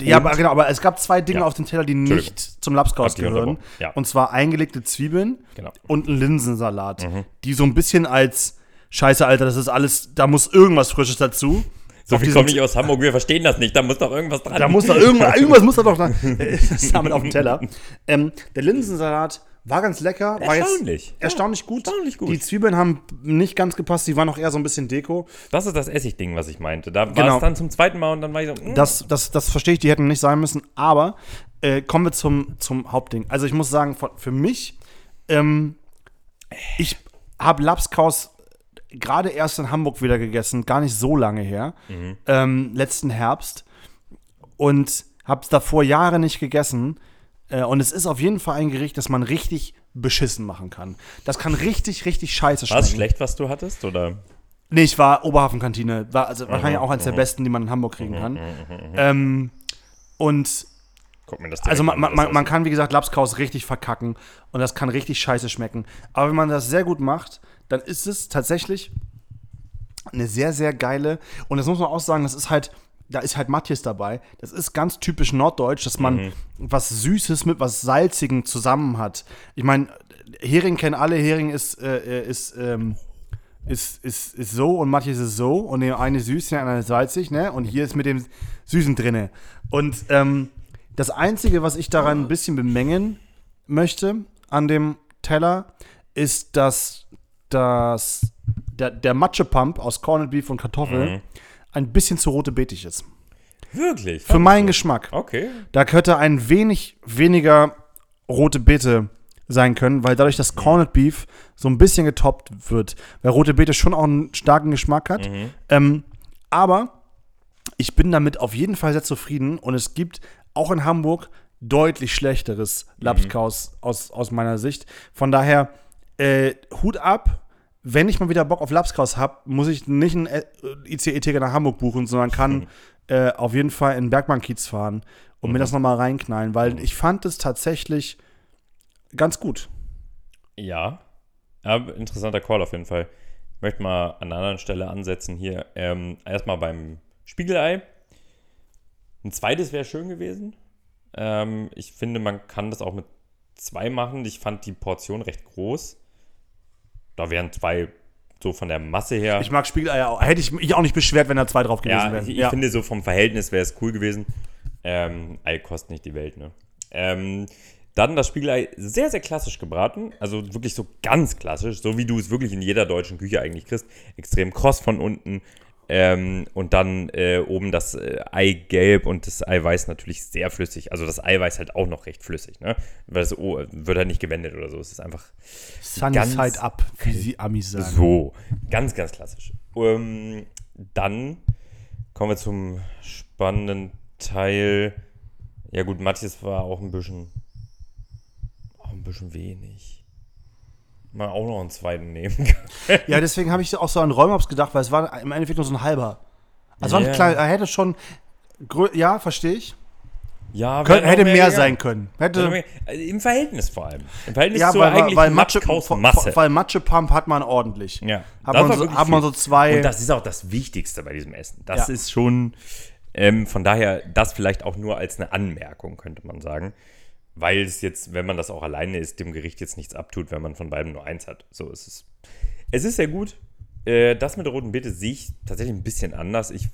Ja, aber genau, aber es gab zwei Dinge Ja. auf dem Teller, die nicht zum Lapskaus gehören. Ja. Und zwar eingelegte Zwiebeln Genau. und ein Linsensalat, Mhm. die so ein bisschen als Scheiße, Alter, das ist alles, da muss irgendwas Frisches dazu. So viel kommt nicht aus Hamburg, wir verstehen das nicht. Da muss doch irgendwas dran. Da muss da irgendwas, irgendwas muss da doch äh, *laughs* das ist damit auf dem Teller. Ähm, der Linsensalat War ganz lecker. War Erstaunlich. Erstaunlich gut. erstaunlich gut. Die Zwiebeln haben nicht ganz gepasst, die waren auch eher so ein bisschen Deko. Das ist das Essigding, was ich meinte. Da war Genau. es dann zum zweiten Mal und dann war ich so, mm, Das, das, das verstehe ich, die hätten nicht sein müssen. Aber äh, kommen wir zum, zum Hauptding. Also ich muss sagen, von, für mich, ähm, ich habe Lapskaus gerade erst in Hamburg wieder gegessen, gar nicht so lange her, ähm, letzten Herbst. Und habe es davor Jahre nicht gegessen. Äh, und es ist auf jeden Fall ein Gericht, das man richtig beschissen machen kann. Das kann richtig, richtig scheiße war es schmecken. schlecht, was du hattest? Oder? Nee, ich war Oberhafenkantine. War also wahrscheinlich auch eines der besten, die man in Hamburg kriegen kann. Ähm, und Guck mir das also man, man, das man kann, wie gesagt, Lapskaus richtig verkacken und das kann richtig scheiße schmecken. Aber wenn man das sehr gut macht, dann ist es tatsächlich eine sehr, sehr geile. Und das muss man auch sagen, das ist halt, da ist halt Matthias dabei. Das ist ganz typisch norddeutsch, dass man was Süßes mit was Salzigem zusammen hat. Ich meine, Hering kennen alle, Hering ist, äh, ist, ähm, ist, ist, ist so und Matthias ist so und der eine süß, der andere salzig, ne? Und hier ist mit dem Süßen drinne. Und ähm, das Einzige, was ich daran ein bisschen bemängeln möchte an dem Teller, ist, dass das, der, der Matschepump aus Corned Beef und Kartoffel ein bisschen zu rote betig ist. Wirklich? Für meinen Geschmack. Okay. Da könnte ein wenig weniger rote Beete sein können, weil dadurch das Corned Beef so ein bisschen getoppt wird. Weil rote Beete schon auch einen starken Geschmack hat. Ähm, aber ich bin damit auf jeden Fall sehr zufrieden und es gibt auch in Hamburg deutlich schlechteres Lapskaus aus, aus meiner Sicht. Von daher, äh, Hut ab. Wenn ich mal wieder Bock auf Lapskaus habe, muss ich nicht ein äh, ICE-Ticket nach Hamburg buchen, sondern kann *laughs* äh, auf jeden Fall in Bergmann-Kiez fahren und mir das nochmal reinknallen, weil ich fand es tatsächlich ganz gut. Ja. Aber interessanter Call auf jeden Fall. Ich möchte mal an einer anderen Stelle ansetzen hier. Ähm, erstmal beim Spiegelei. Ein zweites wäre schön gewesen. Ähm, ich finde, man kann das auch mit zwei machen. Ich fand die Portion recht groß. Da wären zwei so von der Masse her. Ich mag Spiegeleier auch. Hätte ich mich auch nicht beschwert, wenn da zwei drauf gewesen ja, wären. ich, ich finde, so vom Verhältnis wäre es cool gewesen. Ähm, Ei kostet nicht die Welt, ne? Ähm, dann das Spiegelei sehr, sehr klassisch gebraten. Also wirklich so ganz klassisch, so wie du es wirklich in jeder deutschen Küche eigentlich kriegst. Extrem kross von unten. Ähm, und dann äh, oben das äh, Eigelb und das Eiweiß natürlich sehr flüssig. Also das Eiweiß halt auch noch recht flüssig, ne? Weil es oh, wird halt nicht gewendet oder so. Es ist einfach Sunny ganz- Side Up, wie sie Amis sagen. so, ganz, ganz klassisch. Ähm, dann kommen wir zum spannenden Teil. Ja gut, Matthias war auch ein bisschen, auch ein bisschen wenig. Mal auch noch einen zweiten nehmen können. *laughs* Ja, deswegen habe ich auch so an Räumops gedacht, weil es war im Endeffekt nur so ein halber. Also Ja. ein kleiner, er hätte schon, ja, verstehe ich. Ja, Kön hätte mehr gegangen. sein können. Hätte, mehr- also Im Verhältnis vor allem. Im Verhältnis ja, zur weil, eigentlich weil Matsche, Matschkaus-Masse. weil Matschepump hat man ordentlich. Ja, Hat man so- hat man so zwei- Und das ist auch das Wichtigste bei diesem Essen. Das Ja. ist schon, ähm, von daher, das vielleicht auch nur als eine Anmerkung, könnte man sagen. Weil es jetzt, wenn man das auch alleine isst, dem Gericht jetzt nichts abtut, wenn man von beidem nur eins hat. So ist es. Es ist sehr gut. Äh, das mit der roten Beete sehe ich tatsächlich ein bisschen anders. Ich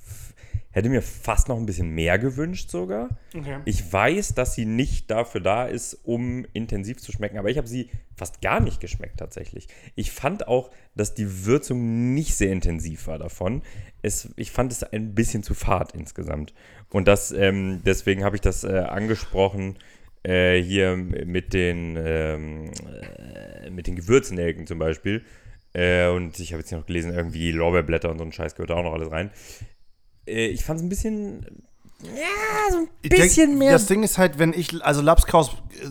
hätte mir fast noch ein bisschen mehr gewünscht sogar. Okay. Ich weiß, dass sie nicht dafür da ist, um intensiv zu schmecken, aber ich habe sie fast gar nicht geschmeckt tatsächlich. Ich fand auch, dass die Würzung nicht sehr intensiv war davon. Es, ich fand es ein bisschen zu fad insgesamt. Und das, ähm, deswegen habe ich das äh, angesprochen äh, hier mit den, ähm, äh, mit den Gewürznelken zum Beispiel. Äh, und ich habe jetzt hier noch gelesen, irgendwie Lorbeerblätter und so ein Scheiß gehört da auch noch alles rein. Äh, ich fand es ein bisschen, ja, so ein Ich denk, bisschen mehr Das Ding ist halt, wenn ich, also Lapskaus äh,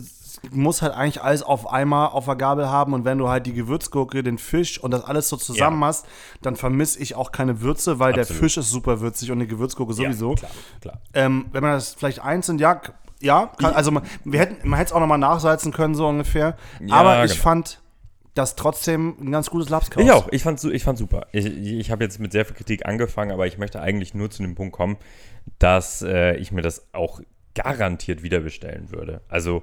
muss halt eigentlich alles auf einmal auf der Gabel haben und wenn du halt die Gewürzgurke, den Fisch und das alles so zusammen Ja. hast, dann vermisse ich auch keine Würze, weil der Absolut. Fisch ist super würzig und die Gewürzgurke sowieso. Ja, klar, klar. Ähm, wenn man das vielleicht einzeln, ja, ja, kann, also man, wir hätten, man hätte es auch nochmal nachsalzen können, so ungefähr. Ja, Aber ich genau. fand das trotzdem ein ganz gutes Lapskaus. Ich auch, ich fand ich fand super. Ich, ich habe jetzt mit sehr viel Kritik angefangen, aber ich möchte eigentlich nur zu dem Punkt kommen, dass äh, ich mir das auch garantiert wieder bestellen würde. Also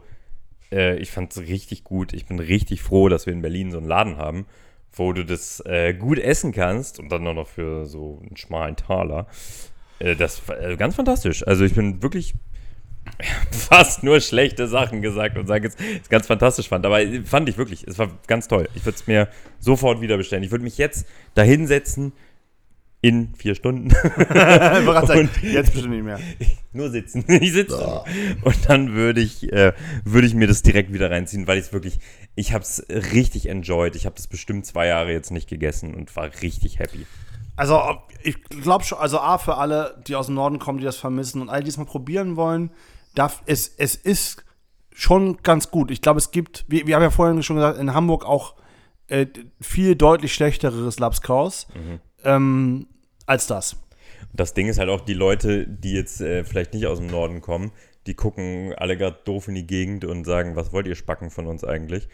äh, ich fand es richtig gut. Ich bin richtig froh, dass wir in Berlin so einen Laden haben, wo du das äh, gut essen kannst und dann auch noch für so einen schmalen Taler. Äh, das war äh, ganz fantastisch. Also ich bin wirklich *laughs* fast nur schlechte Sachen gesagt und sage jetzt, es ganz fantastisch fand. Aber fand ich wirklich, es war ganz toll. Ich würde es mir sofort wieder bestellen. Ich würde mich jetzt da hinsetzen in vier Stunden. *laughs* sagen, jetzt bestimmt nicht mehr. *laughs* Nur sitzen. *laughs* Ich sitze. Und dann würde ich, äh, würde ich mir das direkt wieder reinziehen, weil ich es wirklich, ich habe es richtig enjoyed. Ich habe das bestimmt zwei Jahre jetzt nicht gegessen und war richtig happy. Also, ich glaube schon, also A, für alle, die aus dem Norden kommen, die das vermissen und all die es mal probieren wollen, darf, es, es ist schon ganz gut. Ich glaube, es gibt, wir, wir haben ja vorhin schon gesagt, in Hamburg auch äh, viel deutlich schlechteres Lapskaus Mhm. Ähm, als das. Das Ding ist halt auch, die Leute, die jetzt äh, vielleicht nicht aus dem Norden kommen, die gucken alle gerade doof in die Gegend und sagen, was wollt ihr spacken von uns eigentlich?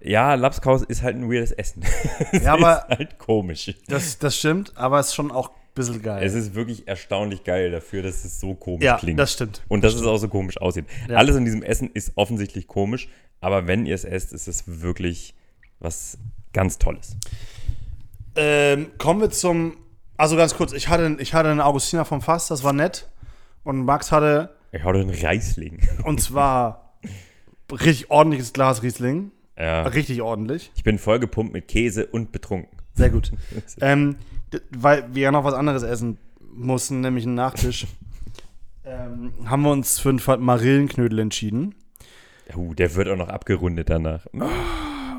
Ja, Lapskaus ist halt ein weirdes Essen. *laughs* Es Ja, aber- ist halt komisch. Das, das stimmt, aber es ist schon auch ein bisschen geil. Es ist wirklich erstaunlich geil dafür, dass es so komisch ja, klingt. das stimmt. und dass es auch so komisch aussieht. Ja. Alles in diesem Essen ist offensichtlich komisch, aber wenn ihr es esst, ist es wirklich was ganz Tolles. Ähm, kommen wir zum. Also ganz kurz, ich hatte, ich hatte einen Augustiner vom Fass, das war nett. Und Max hatte, Ich hau den Reisling. *laughs* und zwar richtig ordentliches Glas Riesling. Ja. Richtig ordentlich. Ich bin voll gepumpt mit Käse und betrunken. Sehr gut. *laughs* ähm, weil wir ja noch was anderes essen mussten, nämlich einen Nachtisch, *laughs* ähm, haben wir uns für einen Marillenknödel entschieden. Uh, der wird auch noch abgerundet danach.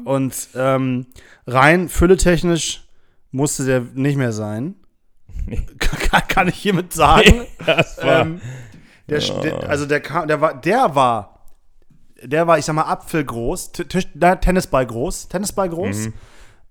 Und ähm, rein fülletechnisch musste der nicht mehr sein. Nee. *laughs* Kann, kann ich hiermit sagen. *laughs* Das war, ähm, der, der, also der kam, der war, der war, der war, ich sag mal, Apfelgroß, Tisch, na, Tennisball groß, Tennisball groß,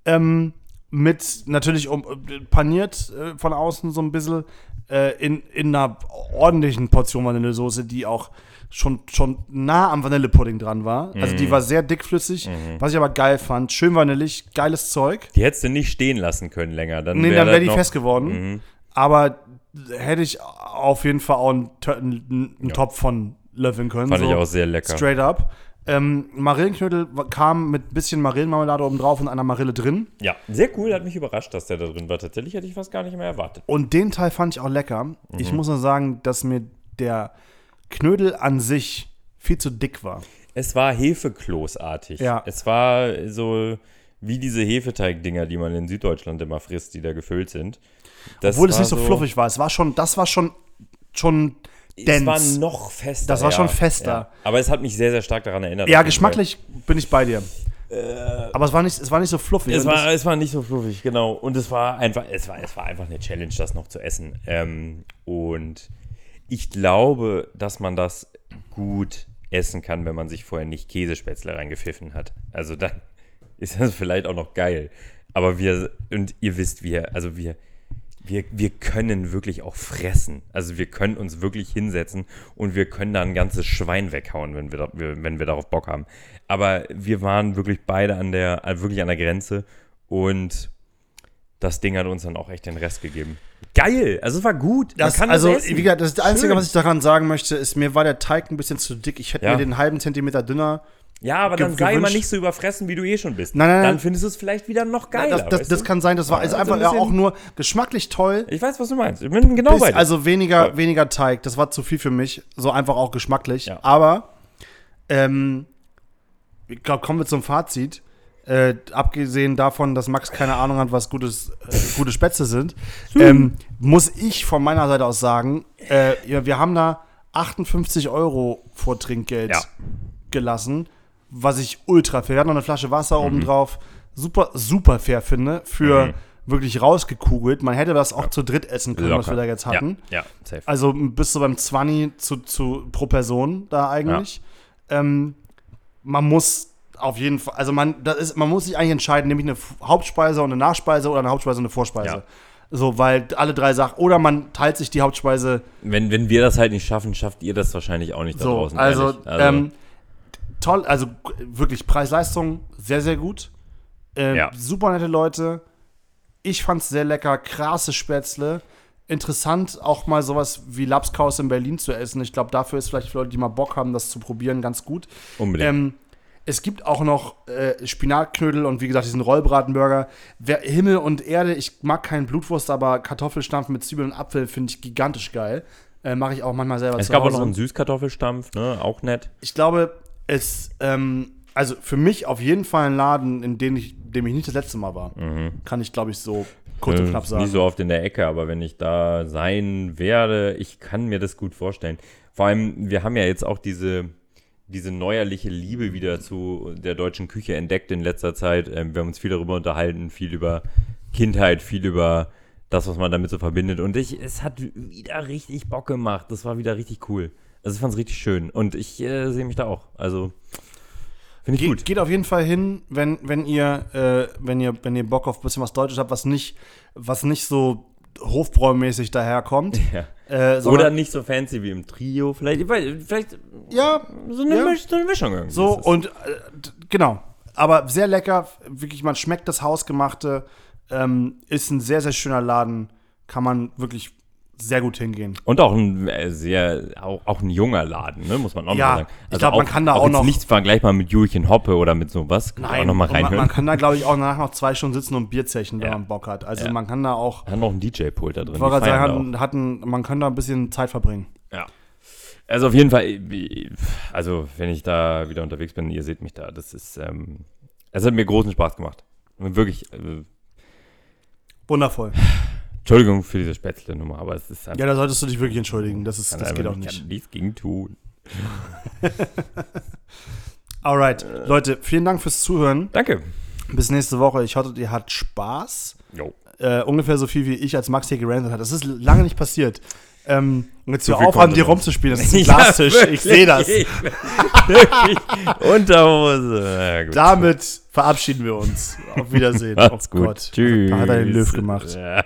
ähm, mit natürlich um, paniert äh, von außen so ein bisschen äh, in, in einer ordentlichen Portion Vanillesoße, die auch schon, schon nah am Vanillepudding dran war. Also die war sehr dickflüssig, was ich aber geil fand. Schön vanillig, geiles Zeug. die hättest du nicht stehen lassen können länger. Dann Nee, wär dann wäre die noch- fest geworden. Aber hätte ich auf jeden Fall auch einen, einen, einen Topf von löffeln können. Fand so ich auch sehr lecker. Straight up. Ähm, Marillenknödel kam mit ein bisschen Marillenmarmelade oben drauf und einer Marille drin. Ja, sehr cool. Hat mich überrascht, dass der da drin war. Tatsächlich hätte ich fast gar nicht mehr erwartet. Und den Teil fand ich auch lecker. Ich Mhm. muss nur sagen, dass mir der Knödel an sich viel zu dick war. Es war Hefekloßartig. Ja. Es war so wie diese Hefeteig-Dinger, die man in Süddeutschland immer frisst, die da gefüllt sind. Das Obwohl es nicht so fluffig war. Es war schon, das war schon, schon Es war dense. noch fester. Das war ja, schon fester. Ja. Aber es hat mich sehr, sehr stark daran erinnert. Ja, geschmacklich bin ich bei dir. Aber es war nicht, es war nicht so fluffig. Es war, es war nicht so fluffig, genau. Und es war einfach, es war, es war einfach eine Challenge, das noch zu essen. Ähm, und ich glaube, dass man das gut essen kann, wenn man sich vorher nicht Käsespätzle reingepfiffen hat. Also dann *laughs* ist das vielleicht auch noch geil. Aber wir, und ihr wisst, wir, also wir, wir, wir können wirklich auch fressen. Also wir können uns wirklich hinsetzen und wir können da ein ganzes Schwein weghauen, wenn wir, wenn wir darauf Bock haben. Aber wir waren wirklich beide an der, äh, wirklich an der Grenze und das Ding hat uns dann auch echt den Rest gegeben. Geil! Also es war gut. Das, kann also, essen. wie gesagt, das, das Einzige, Schön. was ich daran sagen möchte, ist, mir war der Teig ein bisschen zu dick. Ich hätte Ja. mir den halben Zentimeter dünner. Ja, aber dann sei mal gewünscht- nicht so überfressen, wie du eh schon bist. Nein, nein, nein. Dann findest du es vielleicht wieder noch geiler. das das, das du? kann sein, das war Ja, einfach so ein auch nur geschmacklich toll. ich weiß, was du meinst. Ich bin genau Bis, bei dir. also weniger, Ja. weniger Teig, das war zu viel für mich. So einfach auch geschmacklich. Ja. Aber, ähm, ich glaube, kommen wir zum Fazit. Äh, abgesehen davon, dass Max keine Ahnung hat, was gutes, äh, gute Spätzle sind, ähm, muss ich von meiner Seite aus sagen, äh, ja, wir haben da 58 Euro vor Trinkgeld Ja. gelassen, was ich ultra fair. Wir hatten noch eine Flasche Wasser Mhm. oben drauf. Super, super fair finde. Für wirklich rausgekugelt. Man hätte das auch zu dritt essen können, was wir da jetzt hatten. Ja, ja safe. Also bis so beim 20 zu, zu, pro Person da eigentlich. Ähm, man muss auf jeden Fall, also man, das ist, man muss sich eigentlich entscheiden, nämlich eine Hauptspeise und eine Nachspeise oder eine Hauptspeise und eine Vorspeise. Ja. So, weil alle drei Sachen, oder man teilt sich die Hauptspeise Wenn, wenn wir das halt nicht schaffen, schafft ihr das wahrscheinlich auch nicht da so. draußen. Also, ehrlich. Ähm, toll, also wirklich Preis-Leistung sehr, sehr gut. Ähm, Ja. Super nette Leute. Ich fand's sehr lecker, krasse Spätzle. Interessant, auch mal sowas wie Lapskaus in Berlin zu essen. Ich glaube, dafür ist vielleicht für Leute, die mal Bock haben, das zu probieren, ganz gut. unbedingt. Ähm, es gibt auch noch äh, Spinatknödel und wie gesagt diesen Rollbratenburger. Wer, Himmel und Erde, ich mag keinen Blutwurst, aber Kartoffelstampf mit Zwiebeln und Apfel finde ich gigantisch geil. Äh, Mache ich auch manchmal selber Es gab auch Hause. noch einen Süßkartoffelstampf, ne? Auch nett. Ich glaube, es, ähm, also für mich auf jeden Fall ein Laden, in dem ich, dem ich nicht das letzte Mal war. Kann ich, glaube ich, so kurz und knapp sagen. Nicht so oft in der Ecke, aber wenn ich da sein werde, ich kann mir das gut vorstellen. Vor allem, wir haben ja jetzt auch diese, diese neuerliche Liebe wieder zu der deutschen Küche entdeckt in letzter Zeit. Ähm, wir haben uns viel darüber unterhalten, viel über Kindheit, viel über das, was man damit so verbindet. Und ich, es hat wieder richtig Bock gemacht. Das war wieder richtig cool. Also ich fand es richtig schön. Und ich äh, sehe mich da auch. Also finde ich Ge gut. Geht auf jeden Fall hin, wenn, wenn ihr, äh, wenn ihr, wenn ihr Bock auf ein bisschen was Deutsches habt, was nicht, was nicht so hofbräumäßig daherkommt. *laughs* Ja. Äh, Oder nicht so fancy wie im Trio. Vielleicht, vielleicht ja, so eine, Ja. Misch, so eine Mischung irgendwie. so und äh, genau. Aber sehr lecker, wirklich, man schmeckt das Hausgemachte, ähm, ist ein sehr, sehr schöner Laden, kann man wirklich sehr gut hingehen. Und auch ein äh, sehr, auch, auch ein junger Laden, ne, muss man auch Ja, noch sagen. ich glaub, man kann da auch jetzt noch- nichts vergleichbar mit Julchen Hoppe oder mit sowas. Kann man auch noch mal und man, reinhören. man kann da, glaube ich, auch danach noch zwei Stunden sitzen und Bier zechen, wenn Ja. man Bock hat. Also Ja. man kann da auch, Hat noch ein DJ-Pult da drin. ich wollte gerade sagen, hat, ein, man kann da ein bisschen Zeit verbringen. auch. Ja. Also auf jeden Fall, äh, also wenn ich da wieder unterwegs bin, ihr seht mich da, das ist, ähm, es hat mir großen Spaß gemacht. Wirklich, äh, Wundervoll. Entschuldigung für diese Spätzle-Nummer, aber es ist einfach, Ja, da solltest du dich wirklich entschuldigen. Das, ist, das geht auch nicht. nicht. Kann nichts gegen tun. *laughs* Alright, Leute, vielen Dank fürs Zuhören. Danke. Bis nächste Woche. Ich hoffe, ihr hattet Spaß. Jo. Äh, ungefähr so viel, wie ich als Max hier gerantet hat. Das ist lange nicht passiert. Ähm, und jetzt hör auf, an dir rumzuspielen. Das ist *laughs* ein Glastisch. ich sehe das. *laughs* Wirklich. Unterhose. Ja. Damit verabschieden wir uns. Auf Wiedersehen. Macht's oh gut. Gott. Tschüss. Da hat er den Löw gemacht. Ja.